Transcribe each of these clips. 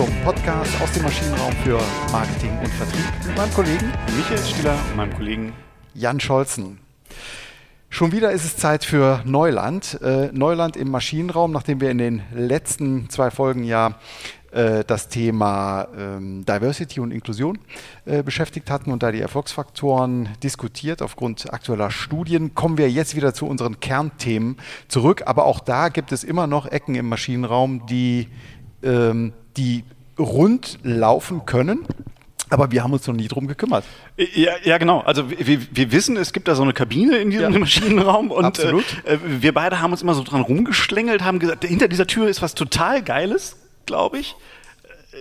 zum Podcast aus dem Maschinenraum für Marketing und Vertrieb mit meinem Kollegen Michael Stiller und meinem Kollegen Jan Scholzen. Schon wieder ist es Zeit für Neuland. Äh, Neuland im Maschinenraum, nachdem wir in den letzten zwei Folgen ja äh, das Thema ähm, Diversity und Inklusion äh, beschäftigt hatten und da die Erfolgsfaktoren diskutiert aufgrund aktueller Studien, kommen wir jetzt wieder zu unseren Kernthemen zurück. Aber auch da gibt es immer noch Ecken im Maschinenraum, die, ähm, die rund laufen können. Aber wir haben uns noch nie drum gekümmert. Ja, ja genau. Also wir, wir wissen, es gibt da so eine Kabine in diesem ja. Maschinenraum und äh, äh, wir beide haben uns immer so dran rumgeschlängelt, haben gesagt, hinter dieser Tür ist was total Geiles glaube ich.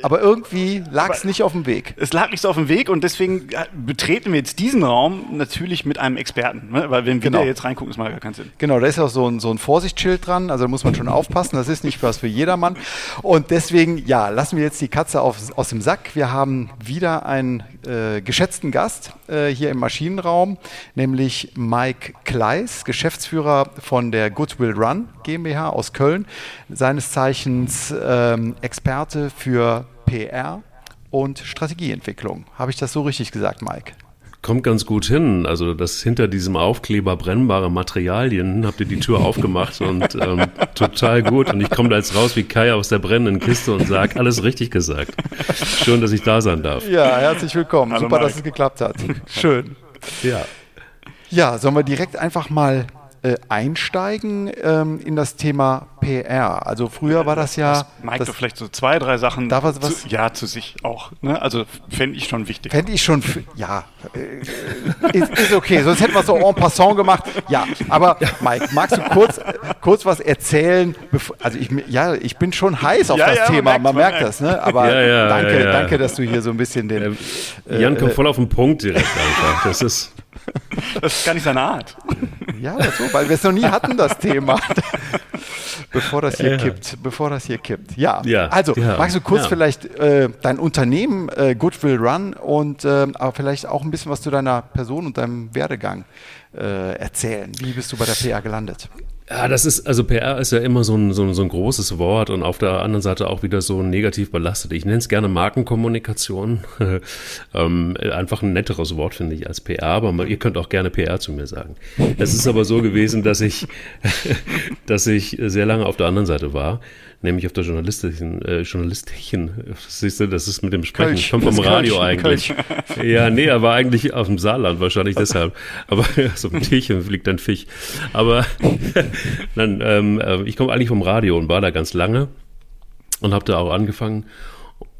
Aber irgendwie lag es nicht auf dem Weg. Es lag nicht so auf dem Weg und deswegen betreten wir jetzt diesen Raum natürlich mit einem Experten. Ne? Weil wenn wir genau. da jetzt reingucken, ist mal gar keinen Sinn. Genau, da ist auch so ein, so ein Vorsichtsschild dran, also da muss man schon aufpassen, das ist nicht was für jedermann. Und deswegen, ja, lassen wir jetzt die Katze auf, aus dem Sack. Wir haben wieder einen äh, geschätzten Gast äh, hier im Maschinenraum, nämlich Mike Kleis, Geschäftsführer von der Goodwill Run GmbH aus Köln, seines Zeichens ähm, Experte für PR und Strategieentwicklung. Habe ich das so richtig gesagt, Mike? Kommt ganz gut hin. Also das hinter diesem Aufkleber brennbare Materialien habt ihr die Tür aufgemacht und ähm, total gut. Und ich komme da jetzt raus wie Kai aus der brennenden Kiste und sage, alles richtig gesagt. Schön, dass ich da sein darf. Ja, herzlich willkommen. Hallo Super, Mike. dass es geklappt hat. Schön. Ja. Ja, sollen wir direkt einfach mal äh, einsteigen ähm, in das Thema PR. Also früher war das ja. Das Mike, vielleicht so zwei, drei Sachen. Darf was, was? Zu, ja, zu sich auch. Ne? Also fände ich schon wichtig. Fände ich schon, ja, äh, ist, ist, okay. Sonst hätten wir es so en passant gemacht. Ja, aber Mike, magst du kurz, kurz was erzählen? also ich, ja, ich bin schon heiß auf ja, das ja, Thema. Man, man merkt, das, ne? Aber ja, danke, danke, dass du hier so ein bisschen den. Äh, Jan kommt äh, voll auf den Punkt direkt einfach. Das ist. Das ist gar nicht seine Art. Ja, so, weil wir es noch nie hatten, das Thema. bevor das hier ja. kippt. Bevor das hier kippt. Ja, ja also ja. magst du kurz vielleicht äh, dein Unternehmen äh, Goodwill Run und äh, aber vielleicht auch ein bisschen was zu deiner Person und deinem Werdegang äh, erzählen. Wie bist du bei der PA gelandet? Ja, das ist, also PR ist ja immer so ein, so, ein, so ein großes Wort und auf der anderen Seite auch wieder so negativ belastet. Ich nenne es gerne Markenkommunikation. ähm, einfach ein netteres Wort, finde ich, als PR, aber ihr könnt auch gerne PR zu mir sagen. Es ist aber so gewesen, dass ich, dass ich sehr lange auf der anderen Seite war nämlich auf der journalistischen, äh, journalistischen, siehst du, das ist mit dem Sprechen, Kölsch, kommt vom Radio Kölsch, eigentlich. Kölsch. Ja, nee, er war eigentlich aus dem Saarland, wahrscheinlich deshalb. Aber so ein Tierchen fliegt ein Fisch. Aber dann, ähm, äh, ich komme eigentlich vom Radio und war da ganz lange und habe da auch angefangen.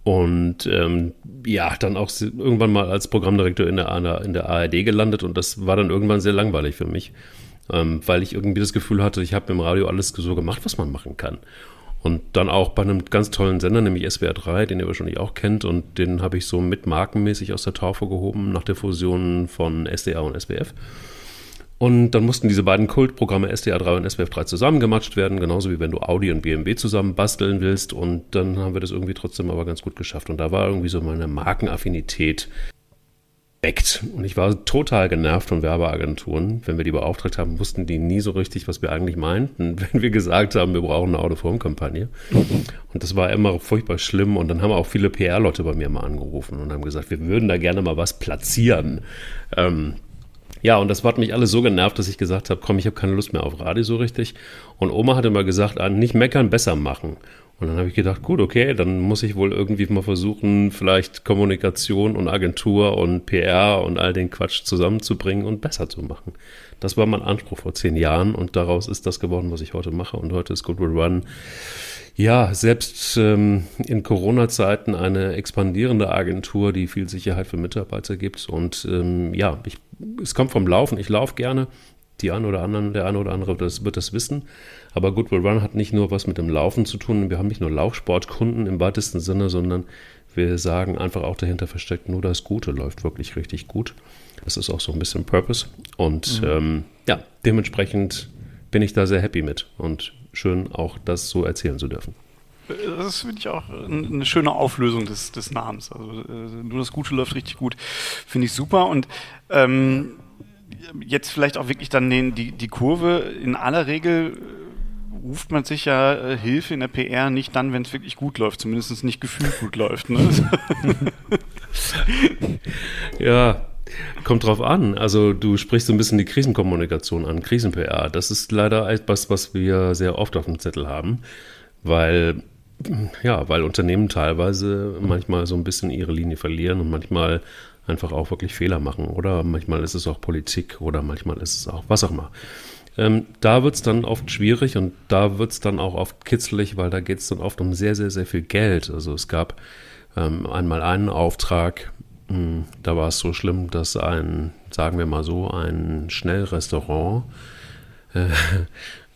Und ähm, ja, dann auch irgendwann mal als Programmdirektor in der, in der ARD gelandet und das war dann irgendwann sehr langweilig für mich, ähm, weil ich irgendwie das Gefühl hatte, ich habe im Radio alles so gemacht, was man machen kann. Und dann auch bei einem ganz tollen Sender, nämlich SWR 3, den ihr wahrscheinlich auch kennt. Und den habe ich so mit markenmäßig aus der Taufe gehoben nach der Fusion von SDA und SWF. Und dann mussten diese beiden Kultprogramme SDA 3 und SWF 3 zusammengematscht werden, genauso wie wenn du Audi und BMW zusammen basteln willst. Und dann haben wir das irgendwie trotzdem aber ganz gut geschafft. Und da war irgendwie so meine Markenaffinität weckt. Und ich war total genervt von Werbeagenturen. Wenn wir die beauftragt haben, wussten die nie so richtig, was wir eigentlich meinten, wenn wir gesagt haben, wir brauchen eine Out-of-Home-Kampagne. Und das war immer furchtbar schlimm. Und dann haben auch viele PR-Leute bei mir mal angerufen und haben gesagt, wir würden da gerne mal was platzieren. Ähm, ja, und das hat mich alles so genervt, dass ich gesagt habe, komm, ich habe keine Lust mehr auf Radio so richtig. Und Oma hatte mal gesagt, ah, nicht meckern, besser machen. Und dann habe ich gedacht, gut, okay, dann muss ich wohl irgendwie mal versuchen, vielleicht Kommunikation und Agentur und PR und all den Quatsch zusammenzubringen und besser zu machen. Das war mein Anspruch vor zehn Jahren und daraus ist das geworden, was ich heute mache. Und heute ist Goodwill Run ja, selbst ähm, in Corona-Zeiten eine expandierende Agentur, die viel Sicherheit für Mitarbeiter gibt. Und ähm, ja, ich, es kommt vom Laufen. Ich laufe gerne. Die einen oder anderen, der eine oder andere das, wird das wissen. Aber Goodwill Run hat nicht nur was mit dem Laufen zu tun. Wir haben nicht nur Laufsportkunden im weitesten Sinne, sondern wir sagen einfach auch dahinter versteckt, nur das Gute läuft wirklich richtig gut. Das ist auch so ein bisschen Purpose. Und mhm. ähm, ja, dementsprechend bin ich da sehr happy mit und schön auch das so erzählen zu dürfen. Das finde ich auch eine schöne Auflösung des, des Namens. Also äh, nur das Gute läuft richtig gut, finde ich super. Und ähm, jetzt vielleicht auch wirklich dann den, die, die Kurve in aller Regel ruft man sich ja äh, Hilfe in der PR nicht dann, wenn es wirklich gut läuft, zumindest nicht gefühlt gut läuft. Ne? ja, Kommt drauf an. Also du sprichst so ein bisschen die Krisenkommunikation an, Krisen-PR. Das ist leider etwas, was wir sehr oft auf dem Zettel haben, weil ja, weil Unternehmen teilweise manchmal so ein bisschen ihre Linie verlieren und manchmal einfach auch wirklich Fehler machen. Oder manchmal ist es auch Politik oder manchmal ist es auch was auch immer. Ähm, da wird es dann oft schwierig und da wird es dann auch oft kitzlig, weil da geht es dann oft um sehr, sehr, sehr viel Geld. Also es gab ähm, einmal einen Auftrag, da war es so schlimm, dass ein, sagen wir mal so, ein Schnellrestaurant äh,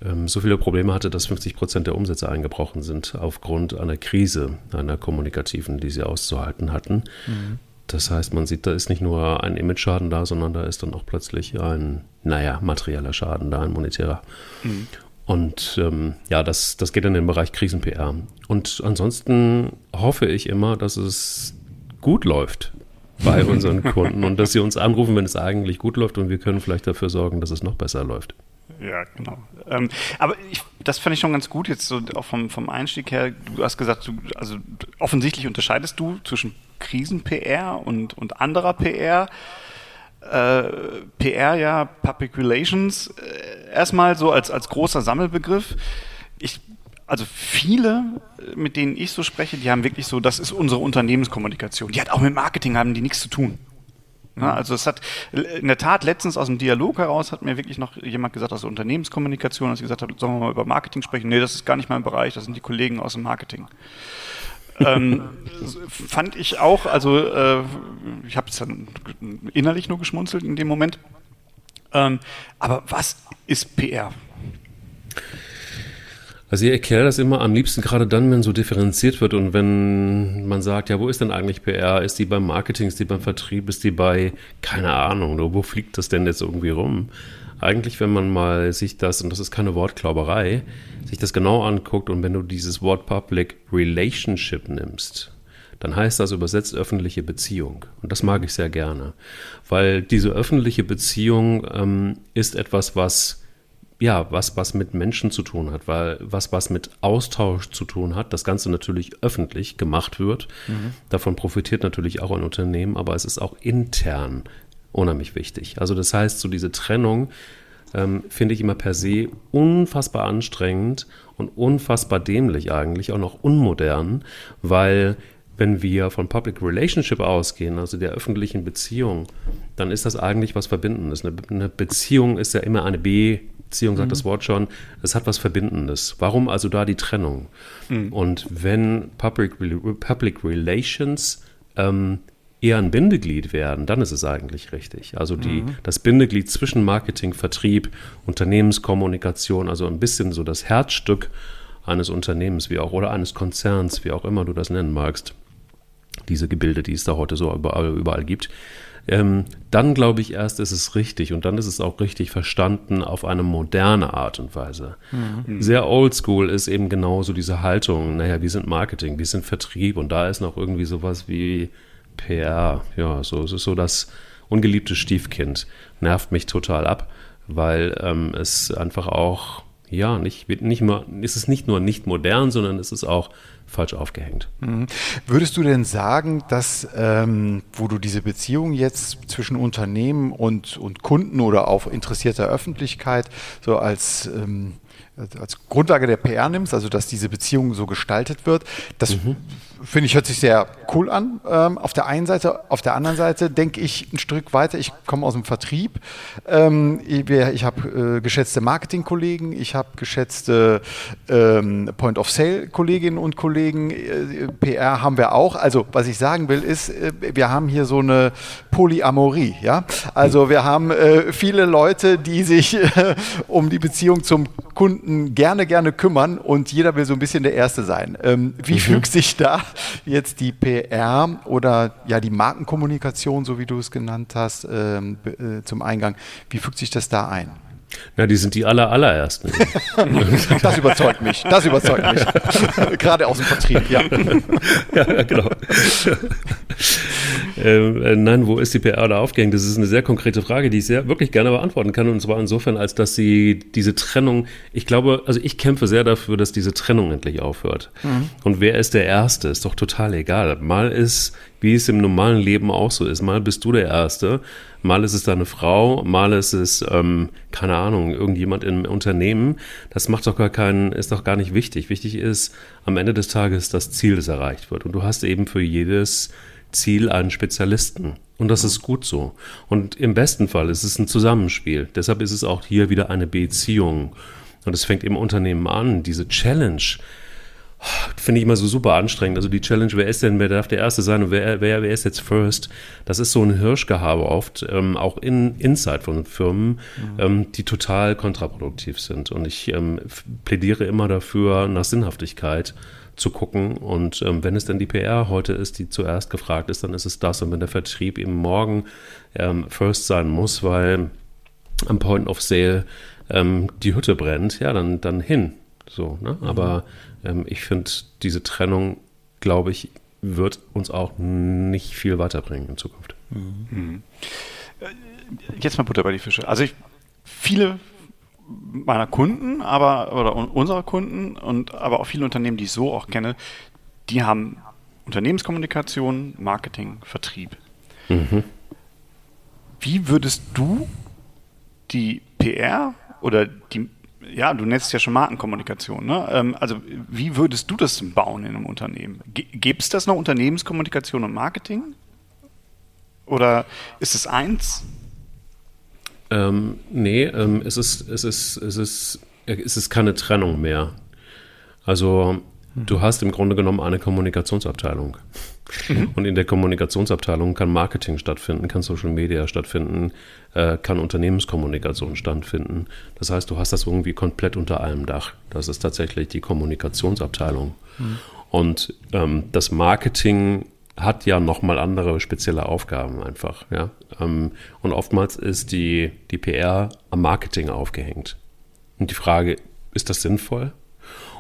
ähm, so viele Probleme hatte, dass 50 Prozent der Umsätze eingebrochen sind aufgrund einer Krise, einer kommunikativen, die sie auszuhalten hatten. Mhm. Das heißt, man sieht, da ist nicht nur ein Image-Schaden da, sondern da ist dann auch plötzlich ein, naja, materieller Schaden da, ein monetärer. Mhm. Und ähm, ja, das, das geht in den Bereich Krisen-PR. Und ansonsten hoffe ich immer, dass es gut läuft bei unseren Kunden und dass sie uns anrufen, wenn es eigentlich gut läuft und wir können vielleicht dafür sorgen, dass es noch besser läuft. Ja, genau. Ähm, aber ich, das fand ich schon ganz gut, jetzt so auch vom, vom Einstieg her. Du hast gesagt, du, also offensichtlich unterscheidest du zwischen Krisen-PR und, und anderer PR. Äh, PR ja, Public Relations, äh, erstmal so als, als großer Sammelbegriff. Ich, also viele, mit denen ich so spreche, die haben wirklich so, das ist unsere Unternehmenskommunikation. Die hat auch mit Marketing haben die nichts zu tun. Ja, mhm. also es hat in der Tat letztens aus dem Dialog heraus hat mir wirklich noch jemand gesagt aus der Unternehmenskommunikation, als ich gesagt habe, sollen wir mal über Marketing sprechen? Nee, das ist gar nicht mein Bereich, das sind die Kollegen aus dem Marketing. ähm, fand ich auch, also äh, ich habe es dann innerlich nur geschmunzelt in dem Moment. Ähm, aber was ist PR? Also ich erkläre das immer am liebsten gerade dann, wenn so differenziert wird und wenn man sagt, ja, wo ist denn eigentlich PR? Ist die beim Marketing, ist die beim Vertrieb, ist die bei, keine Ahnung, wo fliegt das denn jetzt irgendwie rum? Eigentlich, wenn man mal sich das, und das ist keine Wortklauberei, sich das genau anguckt und wenn du dieses Wort Public Relationship nimmst, dann heißt das übersetzt öffentliche Beziehung. Und das mag ich sehr gerne, weil diese öffentliche Beziehung ähm, ist etwas, was ja, was, was mit Menschen zu tun hat, weil was, was mit Austausch zu tun hat, das Ganze natürlich öffentlich gemacht wird. Mhm. Davon profitiert natürlich auch ein Unternehmen, aber es ist auch intern unheimlich wichtig. Also das heißt, so diese Trennung ähm, finde ich immer per se unfassbar anstrengend und unfassbar dämlich eigentlich, auch noch unmodern, weil wenn wir von Public Relationship ausgehen, also der öffentlichen Beziehung, dann ist das eigentlich was Verbindendes. Eine, Beziehung ist ja immer eine Beziehung, sagt mhm. das Wort schon, es hat was Verbindendes. Warum also da die Trennung? Mhm. Und wenn Public, Public Relations ähm, eher ein Bindeglied werden, dann ist es eigentlich richtig. Also die, mhm. das Bindeglied zwischen Marketing, Vertrieb, Unternehmenskommunikation, also ein bisschen so das Herzstück eines Unternehmens wie auch oder eines Konzerns, wie auch immer du das nennen magst. Diese Gebilde, die es da heute so überall, überall gibt, ähm, dann glaube ich erst ist es richtig und dann ist es auch richtig verstanden auf eine moderne Art und Weise. Mhm. Sehr oldschool ist eben genauso diese Haltung, naja, wir sind Marketing, wir sind Vertrieb und da ist noch irgendwie sowas wie PR. Ja, so es ist so das ungeliebte Stiefkind. Nervt mich total ab, weil ähm, es einfach auch ja, nicht, nicht nur, ist es nicht nur nicht modern, sondern es ist auch falsch aufgehängt. Mhm. Würdest du denn sagen, dass, ähm, wo du diese Beziehung jetzt zwischen Unternehmen und, und Kunden oder auch interessierter Öffentlichkeit so als ähm, als Grundlage der PR nimmst, also dass diese Beziehung so gestaltet wird, das mhm finde ich, hört sich sehr cool an. Ähm, auf der einen Seite, auf der anderen Seite denke ich ein Stück weiter. Ich komme aus dem Vertrieb. Ähm, ich, ich habe äh, geschätzte Marketingkollegen, ich habe geschätzte ähm, Point-of-Sale-Kolleginnen und Kollegen. Äh, PR haben wir auch. Also, was ich sagen will, ist, äh, wir haben hier so eine Polyamorie. Ja? Also, wir haben äh, viele Leute, die sich äh, um die Beziehung zum Kunden gerne, gerne kümmern und jeder will so ein bisschen der Erste sein. Ähm, wie mhm. fügt sich da jetzt die PR oder ja die Markenkommunikation, so wie du es genannt hast, ähm, äh, zum Eingang. Wie fügt sich das da ein? Na, die sind die aller, allerersten. das überzeugt mich. Das überzeugt mich. Gerade aus dem Vertrieb, ja. ja, genau. Ähm, äh, nein, wo ist die PR da aufgehängt? Das ist eine sehr konkrete Frage, die ich sehr wirklich gerne beantworten kann. Und zwar insofern, als dass sie diese Trennung, ich glaube, also ich kämpfe sehr dafür, dass diese Trennung endlich aufhört. Mhm. Und wer ist der Erste? Ist doch total egal. Mal ist, wie es im normalen Leben auch so ist, mal bist du der Erste, mal ist es deine Frau, mal ist es, ähm, keine Ahnung, irgendjemand im Unternehmen. Das macht doch gar keinen, ist doch gar nicht wichtig. Wichtig ist am Ende des Tages das Ziel, das erreicht wird. Und du hast eben für jedes Ziel einen Spezialisten. Und das ist gut so. Und im besten Fall ist es ein Zusammenspiel. Deshalb ist es auch hier wieder eine Beziehung. Und es fängt im Unternehmen an, diese Challenge. Finde ich immer so super anstrengend. Also die Challenge, wer ist denn, wer darf der Erste sein und wer, wer, wer ist jetzt First? Das ist so ein Hirschgehabe oft, ähm, auch in Inside von Firmen, mhm. ähm, die total kontraproduktiv sind. Und ich ähm, plädiere immer dafür, nach Sinnhaftigkeit zu gucken. Und ähm, wenn es denn die PR heute ist, die zuerst gefragt ist, dann ist es das. Und wenn der Vertrieb eben morgen ähm, First sein muss, weil am Point of Sale ähm, die Hütte brennt, ja, dann, dann hin. So, ne? Mhm. Aber ähm, ich finde, diese Trennung, glaube ich, wird uns auch nicht viel weiterbringen in Zukunft. Mhm. Mhm. Jetzt mal Butter bei die Fische. Also ich, viele meiner Kunden, aber oder unserer Kunden und aber auch viele Unternehmen, die ich so auch kenne, die haben Unternehmenskommunikation, Marketing, Vertrieb. Mhm. Wie würdest du die PR oder die, ja, du nennst ja schon Markenkommunikation, ne? Ähm, also wie würdest du das bauen in einem Unternehmen? Gibt es das noch Unternehmenskommunikation und Marketing? Oder ist es eins? Ähm, nee, ähm, es, ist, es, ist, es, ist, es ist keine Trennung mehr. Also. Du hast im Grunde genommen eine Kommunikationsabteilung. Mhm. Und in der Kommunikationsabteilung kann Marketing stattfinden, kann Social Media stattfinden, äh, kann Unternehmenskommunikation stattfinden. Das heißt, du hast das irgendwie komplett unter einem Dach. Das ist tatsächlich die Kommunikationsabteilung. Mhm. Und ähm, das Marketing hat ja nochmal andere spezielle Aufgaben einfach. Ja? Ähm, und oftmals ist die, die PR am Marketing aufgehängt. Und die Frage, ist das sinnvoll?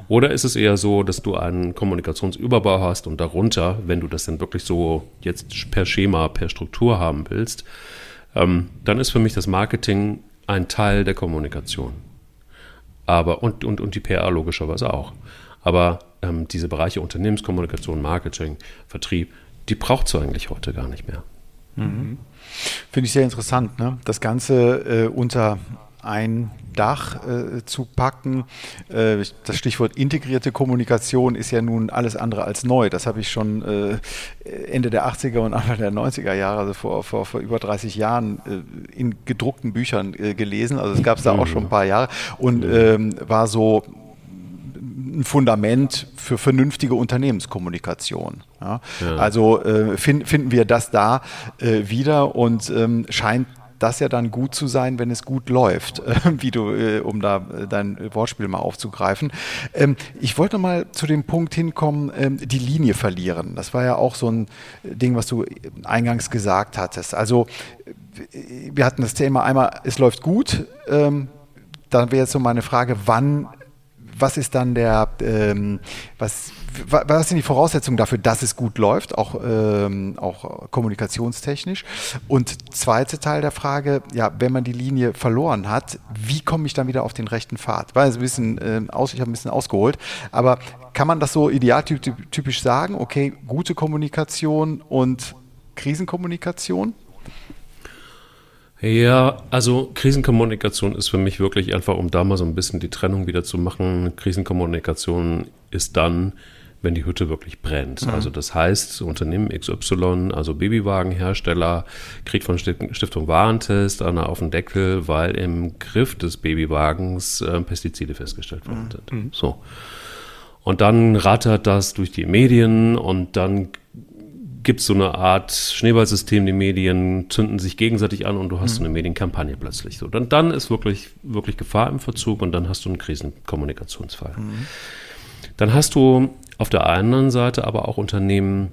Oder ist es eher so, dass du einen Kommunikationsüberbau hast und darunter, wenn du das dann wirklich so jetzt per Schema, per Struktur haben willst, ähm, dann ist für mich das Marketing ein Teil der Kommunikation. Aber, und, und, und die PR logischerweise auch. Aber ähm, diese Bereiche Unternehmenskommunikation, Marketing, Vertrieb, die braucht es eigentlich heute gar nicht mehr. Mhm. Finde ich sehr interessant, ne? das Ganze äh, unter ein Dach äh, zu packen. Äh, das Stichwort integrierte Kommunikation ist ja nun alles andere als neu. Das habe ich schon äh, Ende der 80er und Anfang der 90er Jahre, also vor, vor, vor über 30 Jahren, äh, in gedruckten Büchern äh, gelesen. Also es gab es da auch schon ein paar Jahre und ähm, war so ein Fundament für vernünftige Unternehmenskommunikation. Ja? Ja. Also äh, find, finden wir das da wieder und ähm, scheint das ja dann gut zu sein, wenn es gut läuft, äh, wie du, äh, um da äh, dein Wortspiel mal aufzugreifen. Ähm, ich wollte mal zu dem Punkt hinkommen, ähm, die Linie verlieren. Das war ja auch so ein Ding, was du eingangs gesagt hattest. Also wir hatten das Thema einmal, es läuft gut. Ähm, dann wäre jetzt so meine Frage, wann was ist dann der, ähm, was, was sind die Voraussetzungen dafür, dass es gut läuft, auch, ähm, auch kommunikationstechnisch? Und zweite Teil der Frage, ja, wenn man die Linie verloren hat, wie komme ich dann wieder auf den rechten Pfad? Weil ein bisschen äh, aus, ich habe ein bisschen ausgeholt, aber kann man das so idealtypisch sagen? Okay, gute Kommunikation und Krisenkommunikation? Ja, also Krisenkommunikation ist für mich wirklich einfach, um da mal so ein bisschen die Trennung wieder zu machen. Krisenkommunikation ist dann, wenn die Hütte wirklich brennt. Mhm. Also das heißt, Unternehmen XY, also Babywagenhersteller, kriegt von Stiftung Warentest einer auf den Deckel, weil im Griff des Babywagens äh, Pestizide festgestellt worden sind. Mhm. So. Und dann rattert das durch die Medien und dann gibt es so eine Art Schneeballsystem, die Medien zünden sich gegenseitig an und du hast mhm. so eine Medienkampagne plötzlich. So, dann, dann ist wirklich, wirklich Gefahr im Verzug und dann hast du einen Krisenkommunikationsfall. Mhm. Dann hast du auf der anderen Seite aber auch Unternehmen,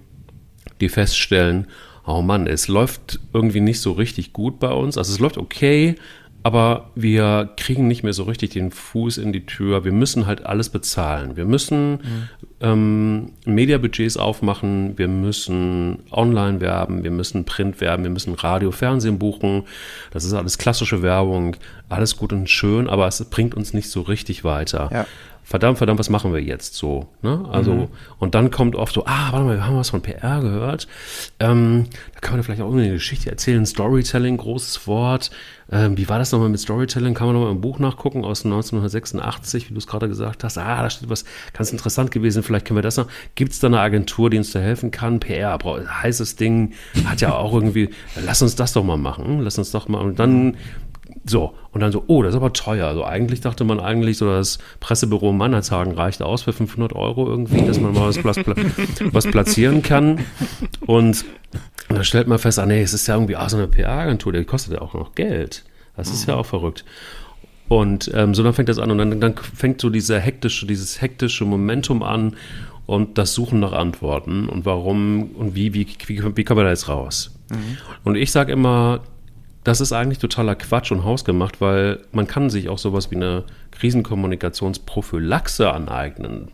die feststellen, oh Mann, es läuft irgendwie nicht so richtig gut bei uns. Also es läuft okay, aber wir kriegen nicht mehr so richtig den Fuß in die Tür. Wir müssen halt alles bezahlen. Wir müssen mhm. ähm, Mediabudgets aufmachen, wir müssen online werben, wir müssen Print werben, wir müssen Radio, Fernsehen buchen. Das ist alles klassische Werbung, alles gut und schön, aber es bringt uns nicht so richtig weiter. Ja verdammt, verdammt, was machen wir jetzt so? Ne? Also, mhm. und dann kommt oft so, ah, warte mal, wir haben was von PR gehört. Ähm, da kann man vielleicht auch eine Geschichte erzählen. Storytelling, großes Wort. Ähm, wie war das nochmal mit Storytelling? Kann man nochmal im Buch nachgucken aus 1986, wie du es gerade gesagt hast. Ah, da steht was ganz interessant gewesen. Vielleicht können wir das noch. Gibt es da eine Agentur, die uns da helfen kann? PR, heißes Ding, hat ja auch irgendwie, lass uns das doch mal machen. Lass uns doch mal. Und dann so, und dann so, oh, das ist aber teuer. Also eigentlich dachte man eigentlich, so das Pressebüro Mannershagen reicht aus für 500 Euro irgendwie, dass man mal was, was platzieren kann. Und dann stellt man fest, ah nee, es ist ja irgendwie, ah, so eine PR-Agentur, die kostet ja auch noch Geld. Das ist ja auch verrückt. Und ähm, so dann fängt das an und dann, dann fängt so diese hektische, dieses hektische Momentum an und das Suchen nach Antworten und warum und wie, wie, wie, wie kommen wir da jetzt raus? Mhm. Und ich sage immer, das ist eigentlich totaler Quatsch und hausgemacht, weil man kann sich auch sowas wie eine Krisenkommunikationsprophylaxe aneignen.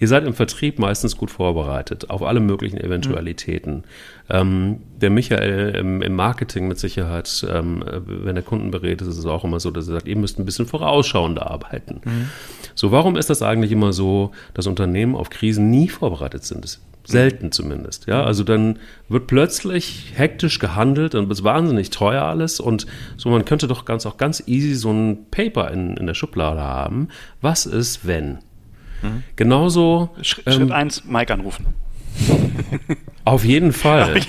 Ihr seid im Vertrieb meistens gut vorbereitet auf alle möglichen Eventualitäten. Mhm. Ähm, der Michael im, im, Marketing mit Sicherheit, ähm, wenn er Kunden berät, ist es auch immer so, dass er sagt, ihr müsst ein bisschen vorausschauender arbeiten. Mhm. So, warum ist das eigentlich immer so, dass Unternehmen auf Krisen nie vorbereitet sind? Selten zumindest. Ja, also dann wird plötzlich hektisch gehandelt und ist wahnsinnig teuer alles und so man könnte doch ganz auch ganz easy so ein Paper in, in der Schublade haben. Was ist, wenn? Mhm. Genauso. Schritt, ähm, Schritt eins, Mike anrufen. Auf jeden Fall.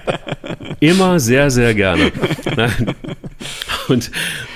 Immer sehr, sehr gerne. Und,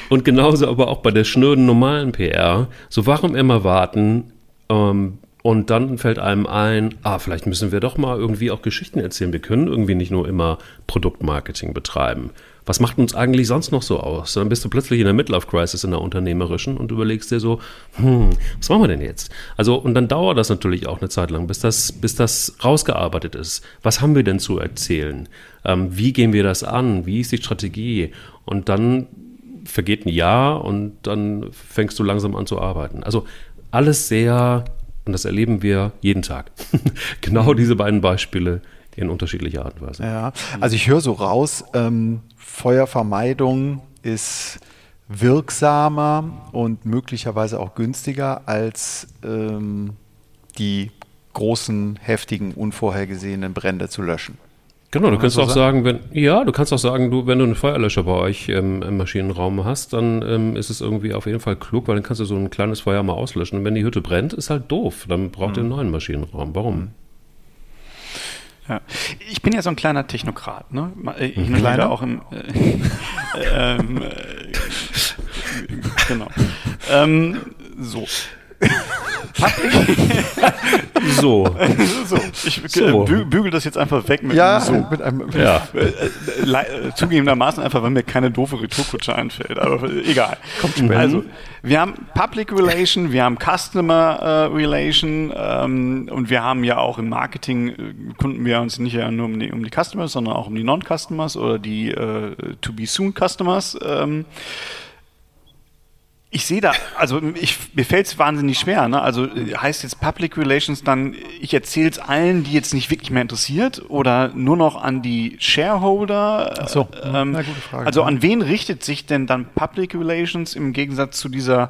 und genauso aber auch bei der schnöden normalen PR. So, warum immer warten, ähm, und dann fällt einem ein, ah, vielleicht müssen wir doch mal irgendwie auch Geschichten erzählen. Wir können irgendwie nicht nur immer Produktmarketing betreiben. Was macht uns eigentlich sonst noch so aus? Dann bist du plötzlich in der Midlife-Crisis in der unternehmerischen und überlegst dir so, hm, was machen wir denn jetzt? Also, und dann dauert das natürlich auch eine Zeit lang, bis das, bis das rausgearbeitet ist. Was haben wir denn zu erzählen? Ähm, wie gehen wir das an? Wie ist die Strategie? Und dann vergeht ein Jahr und dann fängst du langsam an zu arbeiten. Also alles sehr und das erleben wir jeden Tag. genau diese beiden Beispiele in unterschiedlicher Art und Weise. Ja, also ich höre so raus, ähm, Feuervermeidung ist wirksamer und möglicherweise auch günstiger als ähm, die großen, heftigen, unvorhergesehenen Brände zu löschen. Genau, du kannst auch sagen, wenn, ja, du kannst auch sagen, du, wenn du einen Feuerlöscher bei euch ähm, im Maschinenraum hast, dann ähm, ist es irgendwie auf jeden Fall klug, weil dann kannst du so ein kleines Feuer mal auslöschen. Und wenn die Hütte brennt, ist halt doof. Dann braucht mhm. ihr einen neuen Maschinenraum. Warum? Mhm. Ja. Ich bin ja so ein kleiner Technokrat, ne? Ich mhm. kleiner auch im äh, ähm, äh, genau. Ähm, so. so. so. Ich so. Bü bügel das jetzt einfach weg mit ja, so. Mit einem, ja. Äh, äh, zugegebenermaßen einfach, wenn mir keine doofe Retourkutsche einfällt. Aber egal. Kommt später. Also, wir haben Public Relation, wir haben Customer uh, Relation ähm, und wir haben ja auch im Marketing, kunden wir uns nicht ja nur um die, um die Customers, sondern auch um die Non-Customers oder die äh, To-Be-Soon-Customers. Ähm, ich sehe da, also ich, mir fällt es wahnsinnig schwer. Ne? Also heißt jetzt Public Relations dann, ich erzähle es allen, die jetzt nicht wirklich mehr interessiert oder nur noch an die Shareholder? Ach so, ähm, na, gute Frage. Also an wen richtet sich denn dann Public Relations im Gegensatz zu dieser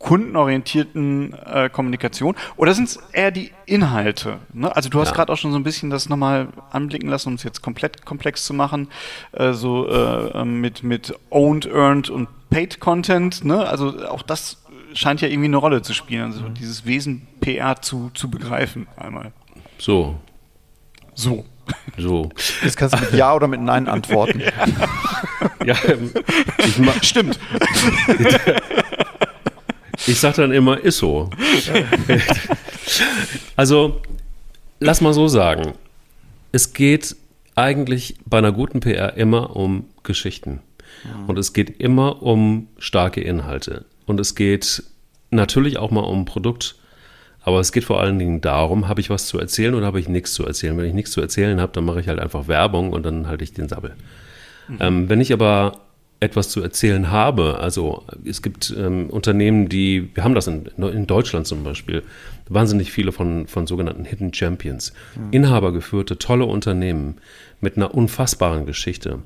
kundenorientierten äh, Kommunikation? Oder sind es eher die Inhalte? Ne? Also du hast ja. gerade auch schon so ein bisschen das nochmal anblicken lassen, um es jetzt komplett komplex zu machen, äh, so äh, mit, mit Owned, Earned und Paid Content, ne? Also auch das scheint ja irgendwie eine Rolle zu spielen, also mhm. dieses Wesen PR zu, zu begreifen einmal. So. So. So. Jetzt kannst du mit Ja oder mit Nein antworten. ja, ja ähm, ich Stimmt. Ich sag dann immer, ist so. also, lass mal so sagen. Es geht eigentlich bei einer guten PR immer um Geschichten. Und es geht immer um starke Inhalte. Und es geht natürlich auch mal um Produkt. Aber es geht vor allen Dingen darum, habe ich was zu erzählen oder habe ich nichts zu erzählen? Wenn ich nichts zu erzählen habe, dann mache ich halt einfach Werbung und dann halte ich den Sabbel. Mhm. Ähm, wenn ich aber etwas zu erzählen habe. Also es gibt ähm, Unternehmen, die, wir haben das in, in, Deutschland zum Beispiel, wahnsinnig viele von, von sogenannten Hidden Champions. Mhm. Inhabergeführte, tolle Unternehmen mit einer unfassbaren Geschichte.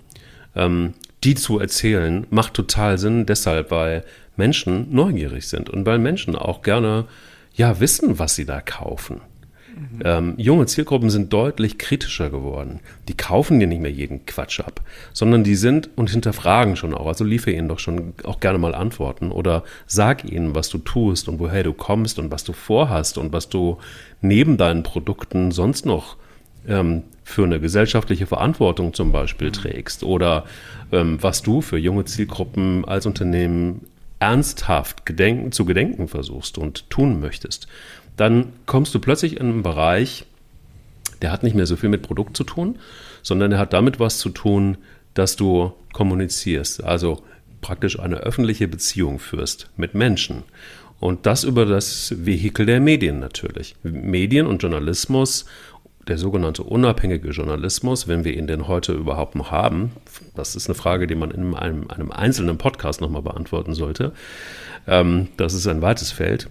Ähm, die zu erzählen, macht total Sinn, deshalb, weil Menschen neugierig sind und weil Menschen auch gerne ja wissen, was sie da kaufen. Ähm, junge Zielgruppen sind deutlich kritischer geworden. Die kaufen dir nicht mehr jeden Quatsch ab, sondern die sind und hinterfragen schon auch. Also liefere ihnen doch schon auch gerne mal Antworten oder sag ihnen, was du tust und woher du kommst und was du vorhast und was du neben deinen Produkten sonst noch ähm, für eine gesellschaftliche Verantwortung zum Beispiel trägst oder ähm, was du für junge Zielgruppen als Unternehmen ernsthaft gedenken, zu gedenken versuchst und tun möchtest dann kommst du plötzlich in einen Bereich, der hat nicht mehr so viel mit Produkt zu tun, sondern der hat damit was zu tun, dass du kommunizierst, also praktisch eine öffentliche Beziehung führst mit Menschen. Und das über das Vehikel der Medien natürlich. Medien und Journalismus, der sogenannte unabhängige Journalismus, wenn wir ihn denn heute überhaupt noch haben, das ist eine Frage, die man in einem, einem einzelnen Podcast nochmal beantworten sollte. Ähm, das ist ein weites Feld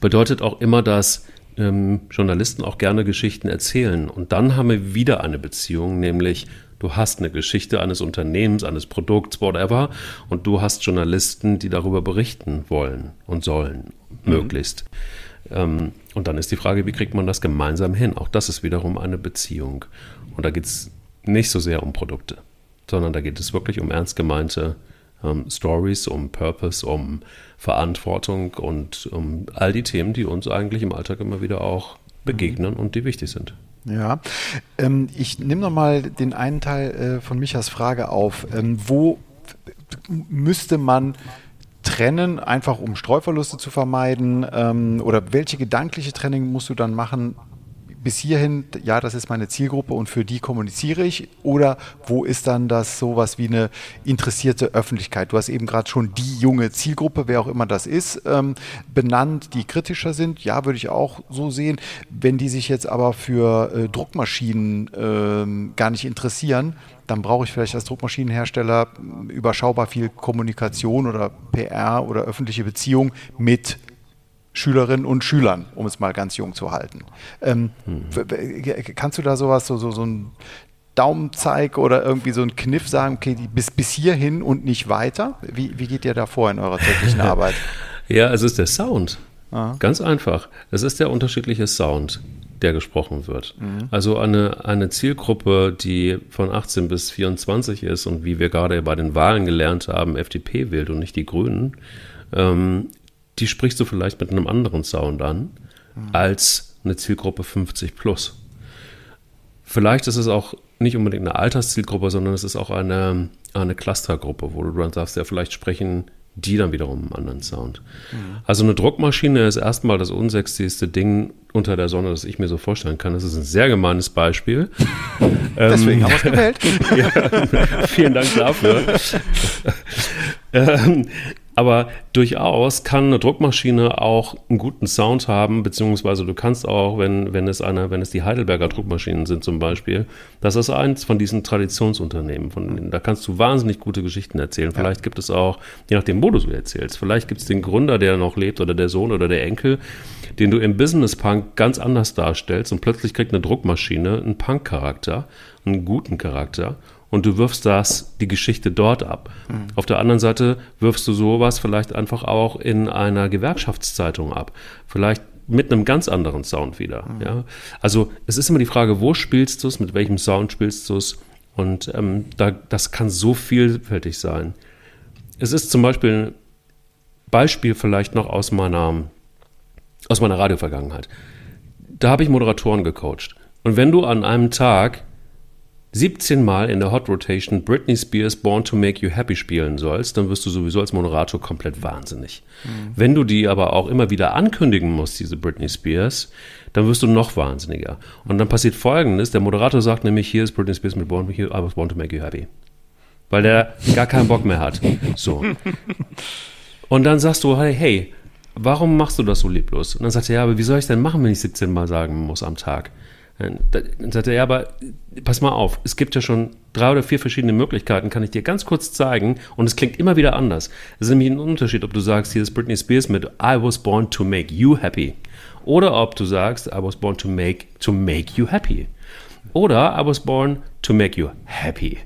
bedeutet auch immer, dass ähm, Journalisten auch gerne Geschichten erzählen. Und dann haben wir wieder eine Beziehung, nämlich du hast eine Geschichte eines Unternehmens, eines Produkts, whatever, und du hast Journalisten, die darüber berichten wollen und sollen, mhm. möglichst. Ähm, und dann ist die Frage, wie kriegt man das gemeinsam hin? Auch das ist wiederum eine Beziehung. Und da geht es nicht so sehr um Produkte, sondern da geht es wirklich um ernst gemeinte ähm, Stories, um Purpose, um Verantwortung und um all die Themen, die uns eigentlich im Alltag immer wieder auch begegnen und die wichtig sind. Ja, ähm, ich nehme nochmal den einen Teil äh, von Michas Frage auf. Ähm, wo müsste man trennen, einfach um Streuverluste zu vermeiden? Ähm, oder welche gedankliche Training musst du dann machen, bis hierhin, ja, das ist meine Zielgruppe und für die kommuniziere ich? Oder wo ist dann das sowas wie eine interessierte Öffentlichkeit? Du hast eben gerade schon die junge Zielgruppe, wer auch immer das ist, ähm, benannt, die kritischer sind. Ja, würde ich auch so sehen. Wenn die sich jetzt aber für äh, Druckmaschinen äh, gar nicht interessieren, dann brauche ich vielleicht als Druckmaschinenhersteller überschaubar viel Kommunikation oder PR oder öffentliche Beziehung mit Schülerinnen und Schülern, um es mal ganz jung zu halten. Ähm, hm. Kannst du da sowas, so, so, so ein Daumenzeig oder irgendwie so ein Kniff sagen, okay, bis, bis hierhin und nicht weiter? Wie, wie geht ihr da vor in eurer täglichen Arbeit? ja, es ist der Sound. Aha. Ganz einfach. Es ist der unterschiedliche Sound, der gesprochen wird. Mhm. Also eine, eine Zielgruppe, die von 18 bis 24 ist und wie wir gerade bei den Wahlen gelernt haben, FDP wählt und nicht die Grünen, ähm, die sprichst du vielleicht mit einem anderen Sound an als eine Zielgruppe 50 plus. Vielleicht ist es auch nicht unbedingt eine Alterszielgruppe, sondern es ist auch eine, eine Clustergruppe, wo du dann sagst, ja, vielleicht sprechen die dann wiederum einen anderen Sound. Mhm. Also eine Druckmaschine ist erstmal das unsexyste Ding unter der Sonne, das ich mir so vorstellen kann. Das ist ein sehr gemeines Beispiel. Deswegen ähm, haben wir es gewählt. ja, vielen Dank dafür. ähm, aber durchaus kann eine Druckmaschine auch einen guten Sound haben, beziehungsweise du kannst auch, wenn, wenn es eine, wenn es die Heidelberger Druckmaschinen sind zum Beispiel, das ist eins von diesen Traditionsunternehmen, von denen, da kannst du wahnsinnig gute Geschichten erzählen. Vielleicht gibt es auch, je nachdem, wo du sie erzählst, vielleicht gibt es den Gründer, der noch lebt oder der Sohn oder der Enkel, den du im Business Punk ganz anders darstellst und plötzlich kriegt eine Druckmaschine einen Punk-Charakter, einen guten Charakter und du wirfst das, die Geschichte dort ab. Mhm. Auf der anderen Seite wirfst du sowas vielleicht einfach auch in einer Gewerkschaftszeitung ab. Vielleicht mit einem ganz anderen Sound wieder. Mhm. Ja? Also es ist immer die Frage, wo spielst du es, mit welchem Sound spielst du es? Und ähm, da, das kann so vielfältig sein. Es ist zum Beispiel ein Beispiel vielleicht noch aus meiner, aus meiner Radiovergangenheit. Da habe ich Moderatoren gecoacht. Und wenn du an einem Tag 17 Mal in der Hot Rotation Britney Spears Born to Make You Happy spielen sollst, dann wirst du sowieso als Moderator komplett wahnsinnig. Mhm. Wenn du die aber auch immer wieder ankündigen musst, diese Britney Spears, dann wirst du noch wahnsinniger. Und dann passiert folgendes: Der Moderator sagt nämlich, hier ist Britney Spears mit Born, I was born to make you happy. Weil der gar keinen Bock mehr hat. So. Und dann sagst du, hey, hey, warum machst du das so lieblos? Und dann sagt er, ja, aber wie soll ich denn machen, wenn ich 17 Mal sagen muss am Tag? Dann sagt er, ja, aber pass mal auf, es gibt ja schon drei oder vier verschiedene Möglichkeiten, kann ich dir ganz kurz zeigen und es klingt immer wieder anders. Es ist nämlich ein Unterschied, ob du sagst, hier ist Britney Spears mit I was born to make you happy oder ob du sagst, I was born to make, to make you happy oder I was born to make you happy.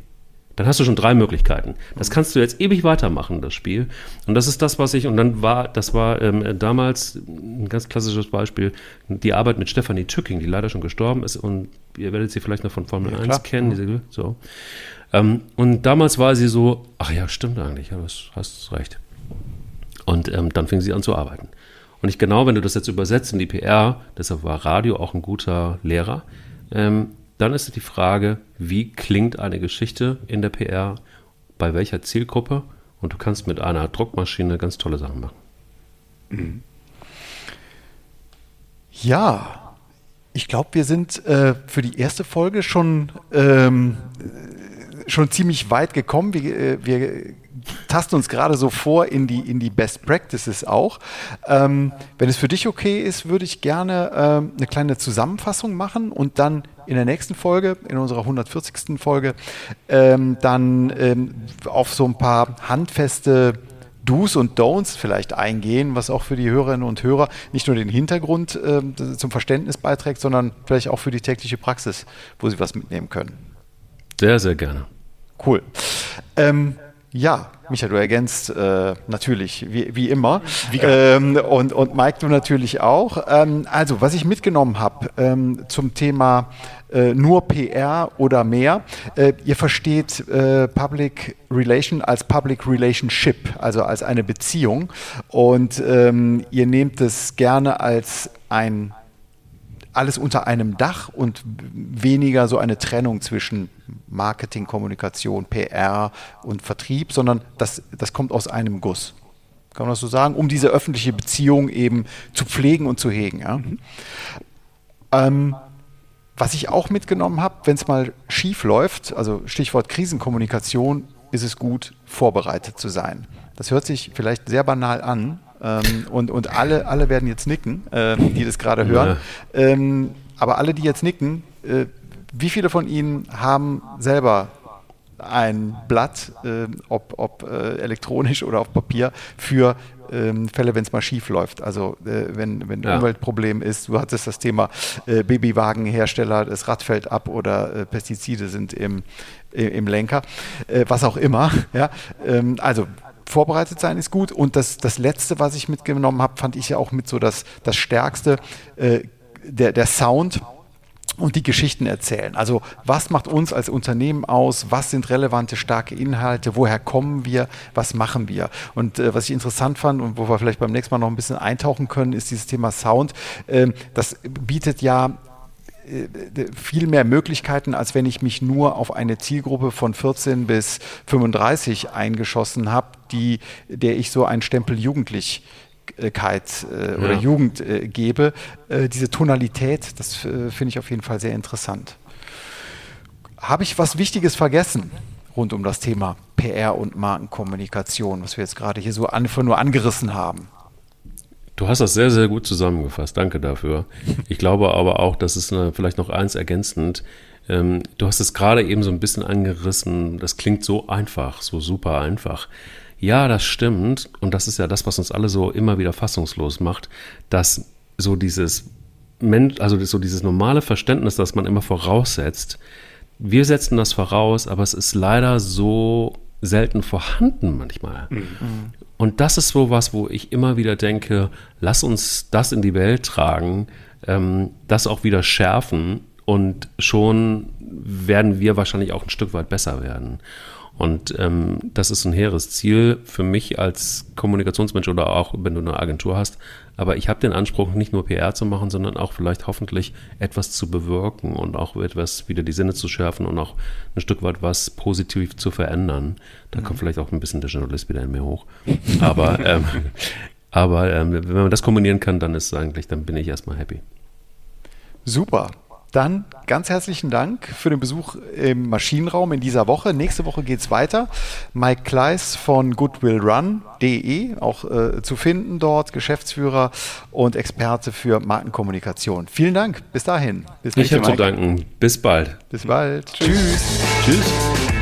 Dann hast du schon drei Möglichkeiten. Das kannst du jetzt ewig weitermachen, das Spiel. Und das ist das, was ich, und dann war, das war ähm, damals ein ganz klassisches Beispiel, die Arbeit mit Stefanie Tücking, die leider schon gestorben ist. Und ihr werdet sie vielleicht noch von Formel ja, 1 klar. kennen. Diese, so. Ähm, und damals war sie so, ach ja, stimmt eigentlich, ja, das hast recht. Und ähm, dann fing sie an zu arbeiten. Und ich genau, wenn du das jetzt übersetzt in die PR, deshalb war Radio auch ein guter Lehrer, ähm, dann ist die Frage, wie klingt eine Geschichte in der PR, bei welcher Zielgruppe und du kannst mit einer Druckmaschine ganz tolle Sachen machen. Mhm. Ja, ich glaube, wir sind äh, für die erste Folge schon, ähm, schon ziemlich weit gekommen. Wir, äh, wir tasten uns gerade so vor in die, in die Best Practices auch. Ähm, wenn es für dich okay ist, würde ich gerne ähm, eine kleine Zusammenfassung machen und dann in der nächsten Folge, in unserer 140. Folge, ähm, dann ähm, auf so ein paar handfeste Do's und Don'ts vielleicht eingehen, was auch für die Hörerinnen und Hörer nicht nur den Hintergrund äh, zum Verständnis beiträgt, sondern vielleicht auch für die tägliche Praxis, wo sie was mitnehmen können. Sehr, sehr gerne. Cool. Ähm, ja, Micha, du ergänzt äh, natürlich, wie, wie immer. Wie ähm, und, und Mike, du natürlich auch. Ähm, also, was ich mitgenommen habe ähm, zum Thema äh, nur PR oder mehr, äh, ihr versteht äh, Public Relation als Public Relationship, also als eine Beziehung. Und ähm, ihr nehmt es gerne als ein alles unter einem Dach und weniger so eine Trennung zwischen Marketing, Kommunikation, PR und Vertrieb, sondern das, das kommt aus einem Guss. Kann man das so sagen? Um diese öffentliche Beziehung eben zu pflegen und zu hegen. Ja? Mhm. Ähm, was ich auch mitgenommen habe, wenn es mal schief läuft, also Stichwort Krisenkommunikation, ist es gut, vorbereitet zu sein. Das hört sich vielleicht sehr banal an, ähm, und, und alle, alle werden jetzt nicken, äh, die das gerade hören. Ja. Ähm, aber alle, die jetzt nicken, äh, wie viele von Ihnen haben selber ein Blatt, äh, ob, ob äh, elektronisch oder auf Papier, für ähm, Fälle, wenn es mal schief läuft. Also äh, wenn, wenn ein ja. Umweltproblem ist, du hattest das Thema äh, Babywagenhersteller, das Rad fällt ab oder äh, Pestizide sind im, im Lenker, äh, was auch immer. Ja? Ähm, also vorbereitet sein ist gut. Und das, das Letzte, was ich mitgenommen habe, fand ich ja auch mit so das, das Stärkste, äh, der, der Sound und die Geschichten erzählen. Also was macht uns als Unternehmen aus? Was sind relevante, starke Inhalte? Woher kommen wir? Was machen wir? Und äh, was ich interessant fand und wo wir vielleicht beim nächsten Mal noch ein bisschen eintauchen können, ist dieses Thema Sound. Ähm, das bietet ja viel mehr Möglichkeiten, als wenn ich mich nur auf eine Zielgruppe von 14 bis 35 eingeschossen habe, die, der ich so einen Stempel Jugendlichkeit äh, oder ja. Jugend äh, gebe. Äh, diese Tonalität, das äh, finde ich auf jeden Fall sehr interessant. Habe ich was Wichtiges vergessen rund um das Thema PR und Markenkommunikation, was wir jetzt gerade hier so einfach nur angerissen haben? Du hast das sehr, sehr gut zusammengefasst. Danke dafür. Ich glaube aber auch, dass es eine, vielleicht noch eins ergänzend. Ähm, du hast es gerade eben so ein bisschen angerissen. Das klingt so einfach, so super einfach. Ja, das stimmt. Und das ist ja das, was uns alle so immer wieder fassungslos macht, dass so dieses Mensch, also so dieses normale Verständnis, das man immer voraussetzt, wir setzen das voraus, aber es ist leider so selten vorhanden manchmal. Mhm. Und das ist so was, wo ich immer wieder denke, lass uns das in die Welt tragen, ähm, das auch wieder schärfen und schon werden wir wahrscheinlich auch ein Stück weit besser werden. Und ähm, das ist ein hehres Ziel für mich als Kommunikationsmensch oder auch, wenn du eine Agentur hast. Aber ich habe den Anspruch, nicht nur PR zu machen, sondern auch vielleicht hoffentlich etwas zu bewirken und auch etwas wieder die Sinne zu schärfen und auch ein Stück weit was positiv zu verändern. Da mhm. kommt vielleicht auch ein bisschen der Journalist wieder in mir hoch. Aber, ähm, aber ähm, wenn man das kombinieren kann, dann ist es eigentlich, dann bin ich erstmal happy. Super. Dann ganz herzlichen Dank für den Besuch im Maschinenraum in dieser Woche. Nächste Woche geht es weiter. Mike Kleiss von goodwillrun.de, auch äh, zu finden dort, Geschäftsführer und Experte für Markenkommunikation. Vielen Dank. Bis dahin. Bis ich habe zu danken. Bis bald. Bis bald. Tschüss. Tschüss.